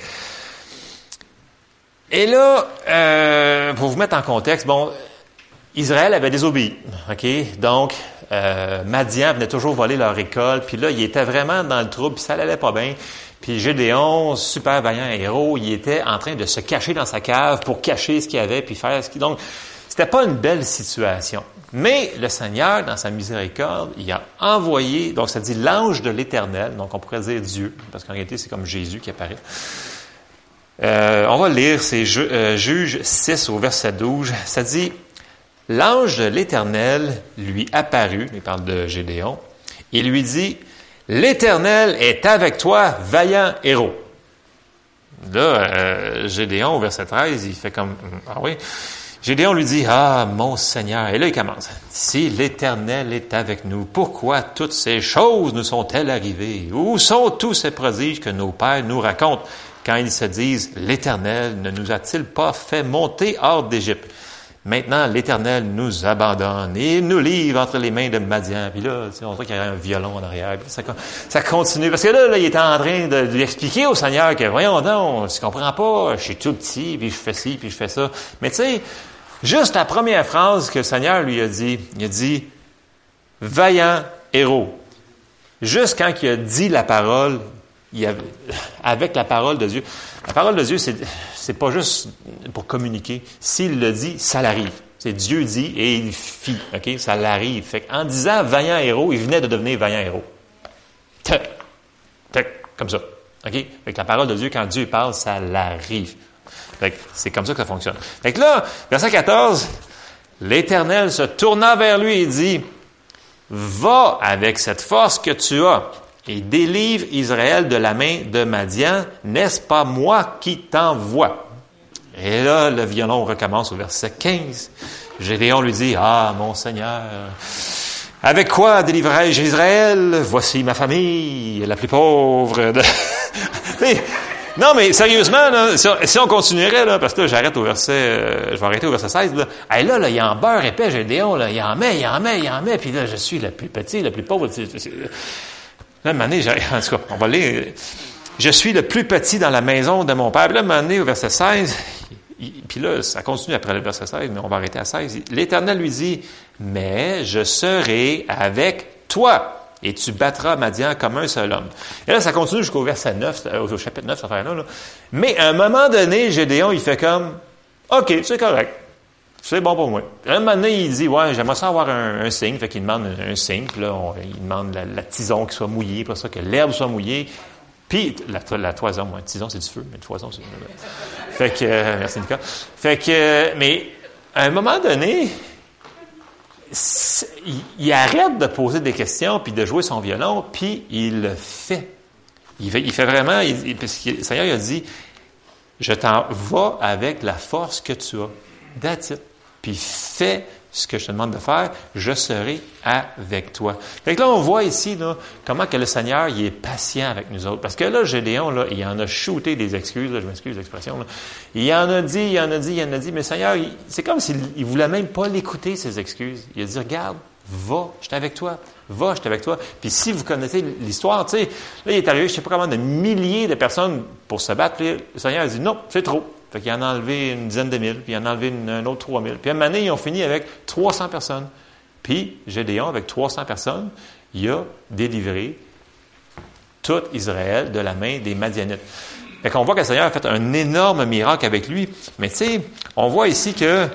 Et là, euh, pour vous mettre en contexte, bon, Israël avait désobéi, OK? Donc, euh, Madian venait toujours voler leur école, puis là, il était vraiment dans le trouble, puis ça n'allait pas bien. Puis Gédéon, super vaillant héros, il était en train de se cacher dans sa cave pour cacher ce qu'il avait, puis faire ce qu'il... Donc, c'était pas une belle situation. Mais le Seigneur, dans sa miséricorde, il a envoyé, donc ça dit l'ange de l'Éternel, donc on pourrait dire Dieu, parce qu'en réalité c'est comme Jésus qui apparaît. Euh, on va lire, c'est euh, Juge 6 au verset 12, ça dit, l'ange de l'Éternel lui apparut, il parle de Gédéon, il lui dit, l'Éternel est avec toi, vaillant héros. Là, euh, Gédéon, au verset 13, il fait comme, ah oui, Gédéon lui dit, Ah, mon Seigneur, et là il commence, si l'Éternel est avec nous, pourquoi toutes ces choses nous sont-elles arrivées? Où sont tous ces prodiges que nos pères nous racontent quand ils se disent, l'Éternel ne nous a-t-il pas fait monter hors d'Égypte? Maintenant, l'Éternel nous abandonne et nous livre entre les mains de Madian. Puis là, on dirait qu'il y a un violon en arrière. Ça, continue. Parce que là, il était en train de, lui expliquer au Seigneur que, voyons donc, tu comprends pas, je suis tout petit, puis je fais ci, puis je fais ça. Mais tu sais, juste la première phrase que le Seigneur lui a dit, il a dit, vaillant héros. Juste quand il a dit la parole, [laughs] avec la parole de Dieu. La parole de Dieu, c'est, c'est pas juste pour communiquer. S'il le dit, ça l'arrive. C'est Dieu dit et il fit. OK? Ça l'arrive. En disant vaillant héros, il venait de devenir vaillant héros. Tac. Tac. Comme ça. OK? Fait la parole de Dieu, quand Dieu parle, ça l'arrive. C'est comme ça que ça fonctionne. Fait que là, verset 14, l'Éternel se tourna vers lui et dit, Va avec cette force que tu as et délivre Israël de la main de Madian. N'est-ce pas moi qui t'envoie? Et là, le violon recommence au verset 15. Gédéon lui dit, Ah, mon Seigneur, avec quoi délivrerai-je Israël? Voici ma famille, la plus pauvre. De... [laughs] Non, mais sérieusement, si, on, continuerait, parce que là, j'arrête au verset, euh, je vais arrêter au verset 16, là, hey, là, là, il en beurre épais, Gédéon, là, il en met, il en met, il en met, puis là, je suis le plus petit, le plus pauvre. Là, une année, [laughs] en tout cas, on va lire. Je suis le plus petit dans la maison de mon père. Là, une année, au verset 16, puis là, ça continue après le verset 16, mais on va arrêter à 16. L'Éternel lui dit, mais je serai avec toi et tu battras Madian comme un seul homme. Et là, ça continue jusqu'au verset 9, euh, au chapitre 9, cette affaire-là. Là. Mais à un moment donné, Gédéon, il fait comme, OK, c'est correct. C'est bon pour moi. Un moment donné, il dit, ouais, j'aimerais ça avoir un, signe. Fait qu'il demande un, signe. Puis là, il demande la, tison qui soit mouillée, pour ça que l'herbe soit mouillée. Puis la, la toison, moi, tison, c'est du feu, mais toison, c'est... Fait que, euh, merci Nicolas. Fait que, euh, mais à un moment donné, il, arrête de poser des questions puis de jouer son violon, puis il le fait. Il fait, vraiment, parce que le Seigneur il a dit, je t'en vais avec la force que tu as. That's Puis fais ce que je te demande de faire, je serai avec toi. Fait là, on voit ici là, comment que le Seigneur il est patient avec nous autres. Parce que là, Gédéon, là, il en a shooté des excuses, je m'excuse l'expression. Là. Il en a dit, il en a dit, il en a dit, mais Seigneur, c'est comme s'il ne voulait même pas l'écouter, ses excuses. Il a dit, regarde, va, je suis avec toi. Va, je suis avec toi. Puis si vous connaissez l'histoire, tu sais, là, il est arrivé, je ne sais pas comment, de milliers de personnes pour se battre. Le Seigneur a dit, non, c'est trop. Fait qu'il en a enlevé une dizaine de mille, puis il en a enlevé un autre trois mille. Puis à un moment donné, ils ont fini avec 300 personnes. Puis Gédéon, avec 300 personnes, il a délivré tout Israël de la main des Madianites. Fait qu'on voit que le Seigneur a fait un énorme miracle avec lui. Mais tu sais, on voit ici que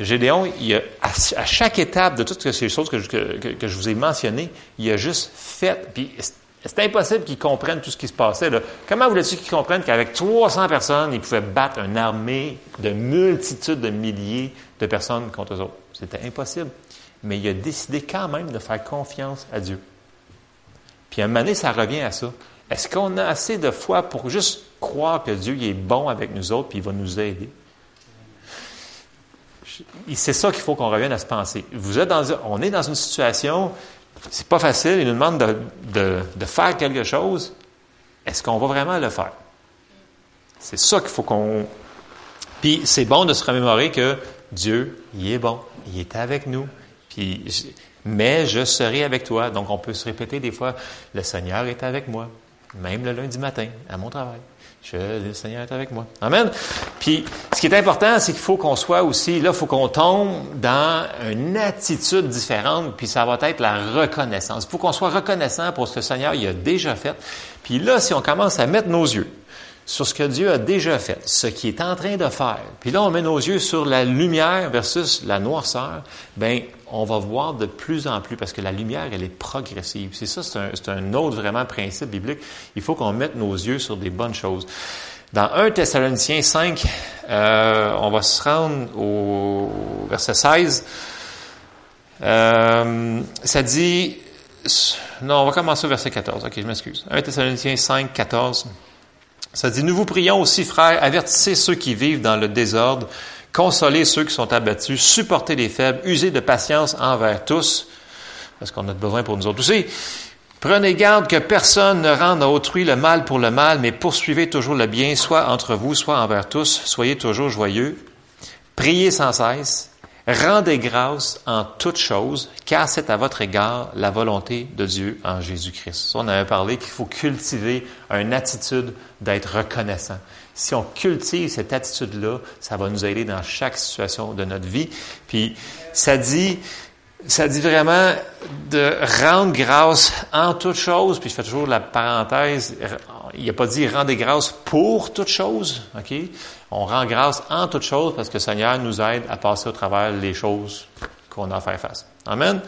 Gédéon, il a, à, chaque étape de toutes ces choses que je, que, je vous ai mentionnées, il a juste fait. Puis c'est impossible qu'ils comprennent tout ce qui se passait. Comment voulais-tu qu'ils comprennent qu'avec 300 personnes, ils pouvaient battre une armée de multitudes de milliers de personnes contre eux autres? C'était impossible. Mais il a décidé quand même de faire confiance à Dieu. Puis à un moment donné, ça revient à ça. Est-ce qu'on a assez de foi pour juste croire que Dieu est bon avec nous autres puis il va nous aider? C'est ça qu'il faut qu'on revienne à se penser. Vous êtes dans, on est dans une situation c'est pas facile, il nous demande de, de, faire quelque chose. Est-ce qu'on va vraiment le faire? C'est ça qu'il faut qu'on. Puis c'est bon de se remémorer que Dieu, il est bon, il est avec nous. Puis, mais je serai avec toi. Donc on peut se répéter des fois, le Seigneur est avec moi, même le lundi matin, à mon travail. Je, le Seigneur est avec moi. Amen. Puis, ce qui est important, c'est qu'il faut qu'on soit aussi, là, il faut qu'on tombe dans une attitude différente, puis ça va être la reconnaissance. Il faut qu'on soit reconnaissant pour ce que le Seigneur il a déjà fait. Puis là, si on commence à mettre nos yeux sur ce que Dieu a déjà fait, ce qu'il est en train de faire, puis là, on met nos yeux sur la lumière versus la noirceur, ben on va voir de plus en plus, parce que la lumière, elle est progressive. C'est ça, c'est un, autre vraiment principe biblique. Il faut qu'on mette nos yeux sur des bonnes choses. Dans 1 Thessaloniciens 5, euh, on va se rendre au verset 16. Euh, ça dit, non, on va commencer au verset 14. Ok, je m'excuse. 1 Thessaloniciens 5, 14. Ça dit, nous vous prions aussi, frères, avertissez ceux qui vivent dans le désordre, consoler ceux qui sont abattus, supporter les faibles, user de patience envers tous, parce qu'on a besoin pour nous autres aussi. Prenez garde que personne ne rende à autrui le mal pour le mal, mais poursuivez toujours le bien, soit entre vous, soit envers tous. Soyez toujours joyeux. Priez sans cesse, rendez grâce en toutes choses, car c'est à votre égard la volonté de Dieu en Jésus-Christ. On avait parlé qu'il faut cultiver une attitude d'être reconnaissant. Si on cultive cette attitude-là, ça va nous aider dans chaque situation de notre vie. Puis ça dit, ça dit vraiment de rendre grâce en toutes choses. Puis je fais toujours la parenthèse. Il n'a pas dit rendez grâce pour toutes choses. OK? On rend grâce en toutes choses parce que le Seigneur nous aide à passer au travers les choses qu'on a à faire face. Amen?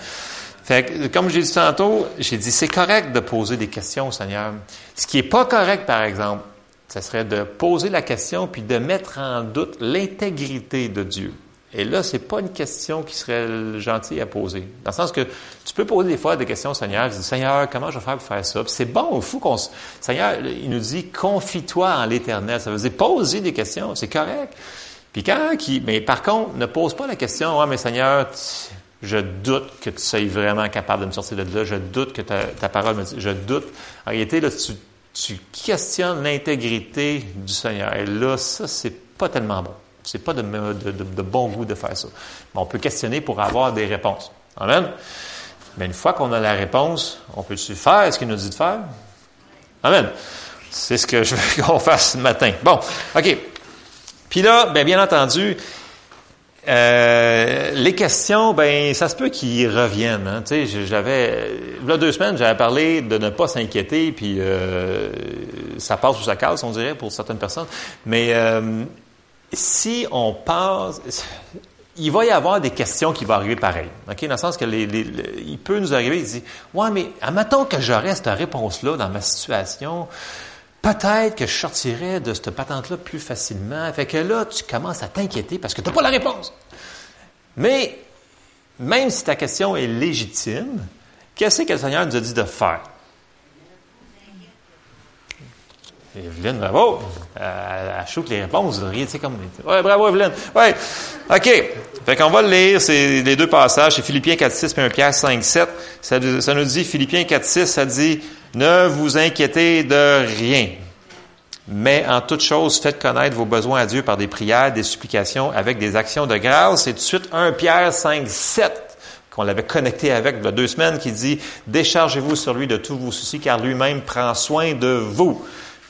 Fait que, comme j'ai dit tantôt, j'ai dit c'est correct de poser des questions au Seigneur. Ce qui est pas correct, par exemple, ce serait de poser la question puis de mettre en doute l'intégrité de Dieu. Et là, c'est pas une question qui serait gentille à poser. Dans le sens que tu peux poser des fois des questions au Seigneur. Tu dis, Seigneur, comment je vais faire pour faire ça? c'est bon, il faut qu'on... Seigneur, il nous dit, confie-toi en l'Éternel. Ça veut dire, poser des questions, c'est correct. Puis quand qui... Mais par contre, ne pose pas la question, ouais, mais Seigneur, je doute que tu sois vraiment capable de me sortir de là. Je doute que ta, ta parole me dit, je doute. En réalité, là, tu tu questionnes l'intégrité du Seigneur. Et là, ça, c'est pas tellement bon. C'est pas de, de, bon goût de faire ça. Mais on peut questionner pour avoir des réponses. Amen. Mais une fois qu'on a la réponse, on peut-tu faire? Ce qu'il nous dit de faire? Amen. C'est ce que je veux [laughs] qu'on fasse ce matin. Bon, OK. Puis là, bien, bien entendu, euh, les questions, ben ça se peut qu'ils reviennent. Hein. Tu sais, j'avais, a deux semaines, j'avais parlé de ne pas s'inquiéter, puis euh, ça passe ou ça casse, on dirait, pour certaines personnes. Mais euh, si on passe, il va y avoir des questions qui vont arriver pareil. Ok, dans le sens que les, il peut nous arriver, il dit, ouais, mais admettons que j'aurais cette réponse-là dans ma situation peut-être que je sortirais de cette patente-là plus facilement. Fait que là, tu commences à t'inquiéter parce que tu n'as pas la réponse. Mais, même si ta question est légitime, qu'est-ce que le Seigneur nous a dit de faire? Evelyne, bravo! Euh, elle les réponses, vous tu sais, comme... Ouais, bravo, Evelyne! Ouais! OK! Fait qu'on va le lire, c'est les deux passages, c'est Philippiens 4, 6 et 1 Pierre 5, 7. Ça, ça nous dit, Philippiens 4, 6, ça dit, ne vous inquiétez de rien. Mais en toute chose, faites connaître vos besoins à Dieu par des prières, des supplications, avec des actions de grâce. Et tout de suite, 1 Pierre 5, 7, qu'on l'avait connecté avec il y a deux semaines, qui dit, déchargez-vous sur lui de tous vos soucis, car lui-même prend soin de vous.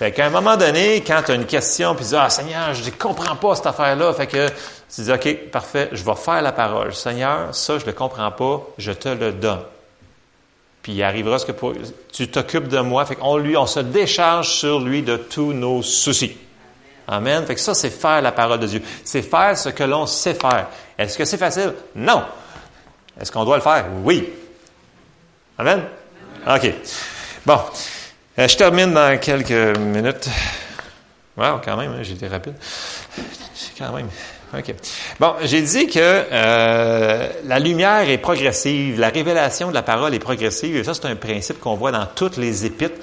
Fait qu'à un moment donné, quand tu as une question, puis tu dis, ah Seigneur, je ne comprends pas cette affaire-là, fait que tu dis, OK, parfait, je vais faire la parole. Seigneur, ça, je ne le comprends pas, je te le donne. Puis il arrivera ce que tu t'occupes de moi. Fait qu'on lui, on se décharge sur lui de tous nos soucis. Amen. Fait que ça, c'est faire la parole de Dieu. C'est faire ce que l'on sait faire. Est-ce que c'est facile? Non. Est-ce qu'on doit le faire? Oui. Amen? OK. Bon. Euh, je termine dans quelques minutes. Wow, quand même, hein, j'ai été rapide. Quand même. OK. Bon, j'ai dit que euh, la lumière est progressive, la révélation de la parole est progressive, et ça, c'est un principe qu'on voit dans toutes les épîtres.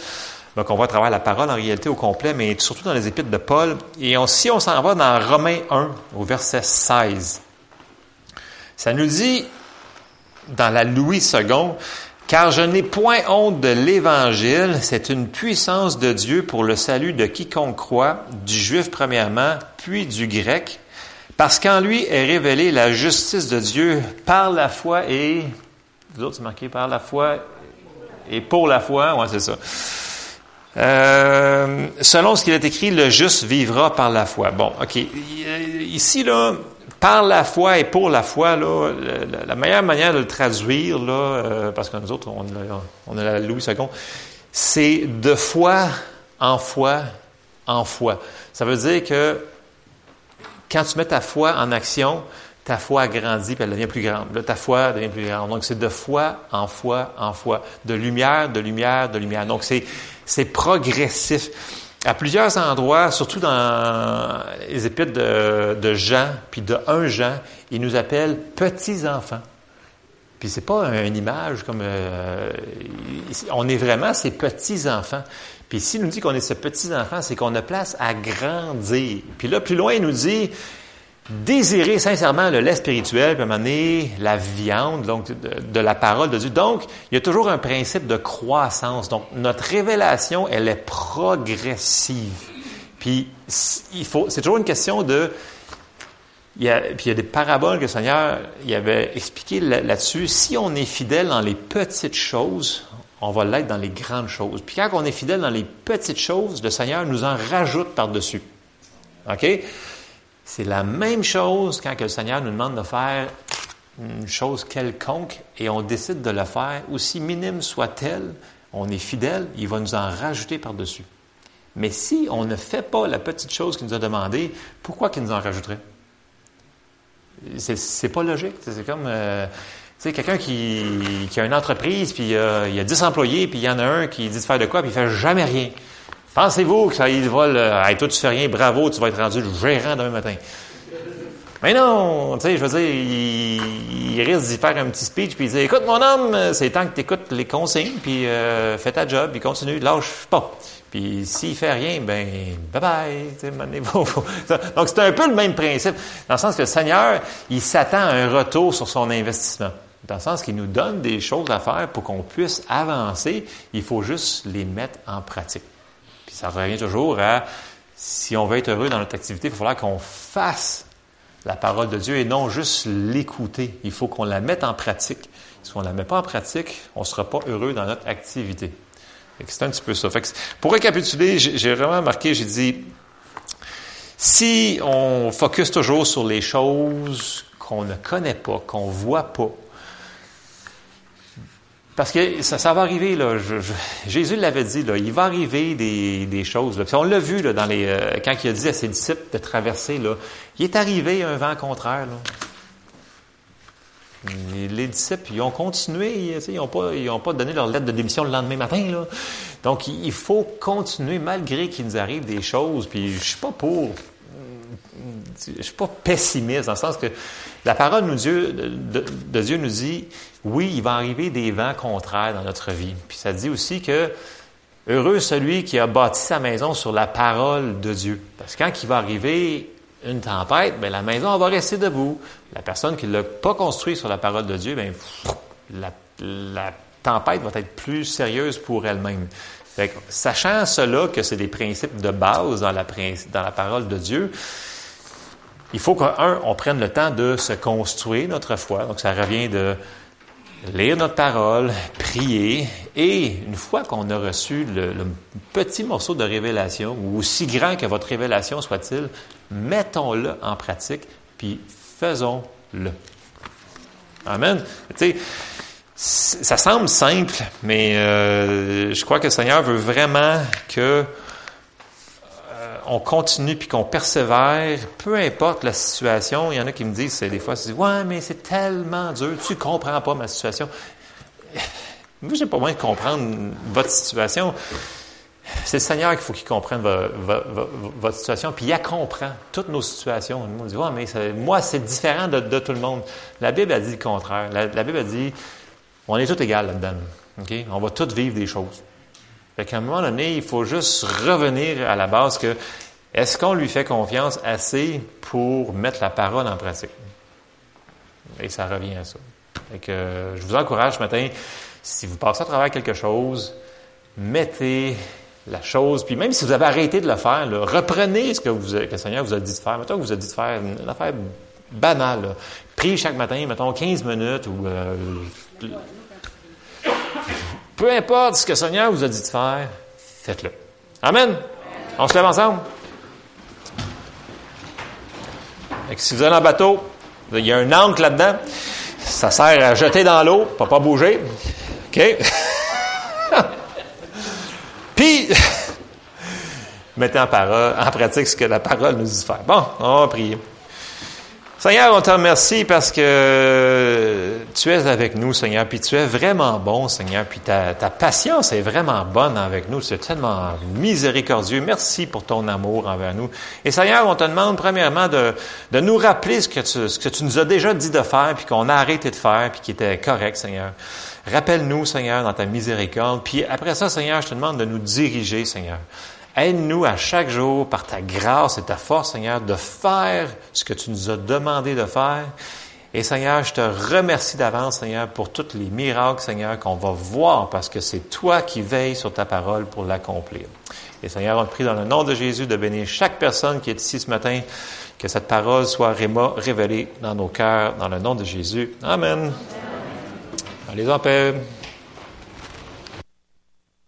Donc, on voit à travers la parole en réalité au complet, mais surtout dans les épîtres de Paul. Et si on s'en va dans Romains 1, au verset 16, ça nous dit, dans la Louis II, car je n'ai point honte de l'Évangile, c'est une puissance de Dieu pour le salut de quiconque croit, du juif premièrement, puis du grec, parce qu'en lui est révélée la justice de Dieu par la foi et... Vous autres, c'est marqué par la foi et pour la foi. Ouais, c'est ça. Euh, selon ce qu'il est écrit, le juste vivra par la foi. Bon, OK. Ici, là, par la foi et pour la foi, la, meilleure manière de le traduire, euh, parce que nous autres, on on a la Louis II, c'est de foi en foi en foi. Ça veut dire que quand tu mets ta foi en action, ta foi grandit puis elle devient plus grande. Là, ta foi devient plus grande. Donc, c'est de foi en foi en foi, de lumière, de lumière, de lumière. Donc, c'est progressif. À plusieurs endroits, surtout dans les épîtres de, Jean, puis de un Jean, il nous appelle petits-enfants. Puis c'est pas une image comme... Euh, on est vraiment ces petits-enfants. Puis s'il nous dit qu'on est ce petit enfant, c'est qu'on a place à grandir. Puis là, plus loin, il nous dit désirer sincèrement le lait spirituel, puis amener la viande, donc de, la parole de Dieu. Donc, il y a toujours un principe de croissance. Donc, notre révélation, elle est progressive. Puis, il faut, c'est toujours une question de il y a, puis il y a des paraboles que le Seigneur il avait expliqué là-dessus. Si on est fidèle dans les petites choses, on va l'être dans les grandes choses. Puis quand on est fidèle dans les petites choses, le Seigneur nous en rajoute par-dessus. OK? C'est la même chose quand le Seigneur nous demande de faire une chose quelconque et on décide de le faire, aussi minime soit-elle, on est fidèle, il va nous en rajouter par-dessus. Mais si on ne fait pas la petite chose qu'il nous a demandé, pourquoi qu'il nous en rajouterait? C'est pas logique. C'est comme euh, quelqu'un qui, qui, a une entreprise, puis euh, il y a 10 employés, puis il y en a un qui dit de faire de quoi, puis il fait jamais rien. Pensez-vous que ça, il va, le, hey, toi tu fais rien, bravo, tu vas être rendu gérant demain matin. Mais non, tu sais, je veux dire, il, il risque d'y faire un petit speech, puis il dit, écoute mon homme, c'est temps que tu écoutes les consignes, puis euh, fais ta job, puis continue, lâche pas. Puis s'il fait rien, ben bye bye. [laughs] Donc c'est un peu le même principe, dans le sens que le Seigneur, il s'attend à un retour sur son investissement. Dans le sens qu'il nous donne des choses à faire pour qu'on puisse avancer, il faut juste les mettre en pratique. Ça revient toujours à si on veut être heureux dans notre activité, il va falloir qu'on fasse la parole de Dieu et non juste l'écouter. Il faut qu'on la mette en pratique. Si on ne la met pas en pratique, on ne sera pas heureux dans notre activité. C'est un petit peu ça. pour récapituler, j'ai vraiment marqué, j'ai dit, si on focus toujours sur les choses qu'on ne connaît pas, qu'on voit pas, parce que ça, va arriver, là, Jésus l'avait dit, là, il va arriver des, choses. Là. on l'a vu là, dans les, euh, quand il a dit à ses disciples de traverser, là, il est arrivé un vent contraire. Là les disciples, ils ont continué, ils n'ont pas, pas donné leur lettre de démission le lendemain matin. Là. Donc, il faut continuer malgré qu'il nous arrive des choses. Puis, je suis pas pour, je suis pas pessimiste dans le sens que la parole de Dieu, nous dit, oui, il va arriver des vents contraires dans notre vie. Puis, ça dit aussi que heureux celui qui a bâti sa maison sur la parole de Dieu. Parce que quand il va arriver une tempête, bien, la maison va rester debout. La personne qui ne l'a pas construit sur la parole de Dieu, bien, la, tempête va être plus sérieuse pour elle-même. sachant cela, que c'est des principes de base dans la parole de Dieu, il faut qu'un, on prenne le temps de se construire notre foi. Donc, ça revient de lire notre parole, prier, et une fois qu'on a reçu le, petit morceau de révélation, ou aussi grand que votre révélation soit-il, mettons-le en pratique, puis faisons-le. Amen. Tu sais, ça semble simple, mais euh, je crois que le Seigneur veut vraiment que on continue puis qu'on persévère, peu importe la situation. Il y en a qui me disent, c'est des fois, disent, ouais, mais c'est tellement dur, tu comprends pas ma situation. Moi, j'ai pas besoin de comprendre votre situation. C'est le Seigneur qu'il faut qu'il comprenne votre situation, puis il comprend toutes nos situations. On dit, ouais, mais moi, c'est différent de, tout le monde. La Bible a dit le contraire. La, Bible a dit, on est tous égaux là-dedans. On va tous vivre des choses. Fait qu'à un moment donné, il faut juste revenir à la base que, est-ce qu'on lui fait confiance assez pour mettre la parole en pratique? Et ça revient à ça. Que, je vous encourage ce matin, si vous passez à travers quelque chose, mettez la chose. Puis même si vous avez arrêté de le faire, reprenez ce que, vous, le Seigneur vous a dit de faire. Mettons que vous a dit de faire une, affaire banale. Priez chaque matin, mettons 15 minutes ou... Euh, peu importe ce que le Seigneur vous a dit de faire, faites-le. Amen. On se lève ensemble. Si vous allez en bateau, il y a un ancre là-dedans. Ça sert à jeter dans l'eau, pas pas bouger. OK? [laughs] Puis, [laughs] mettez en, parole, en pratique ce que la parole nous dit de faire. Bon, on va prier. Seigneur, on te remercie parce que tu es avec nous, Seigneur, puis tu es vraiment bon, Seigneur, puis ta, patience est vraiment bonne avec nous. Es tellement miséricordieux. Merci pour ton amour envers nous. Et Seigneur, on te demande premièrement de, de nous rappeler ce que, tu, ce que tu nous as déjà dit de faire, puis qu'on a arrêté de faire, puis qui était correct, Seigneur. Rappelle-nous, Seigneur, dans ta miséricorde. Puis après ça, Seigneur, je te demande de nous diriger, Seigneur. Aide-nous à chaque jour, par ta grâce et ta force, Seigneur, de faire ce que tu nous as demandé de faire. Et Seigneur, je te remercie d'avance, Seigneur, pour tous les miracles, Seigneur, qu'on va voir parce que c'est toi qui veilles sur ta parole pour l'accomplir. Et Seigneur, on prie dans le nom de Jésus de bénir chaque personne qui est ici ce matin, que cette parole soit révélée dans nos cœurs, dans le nom de Jésus. Amen. Allez en paix.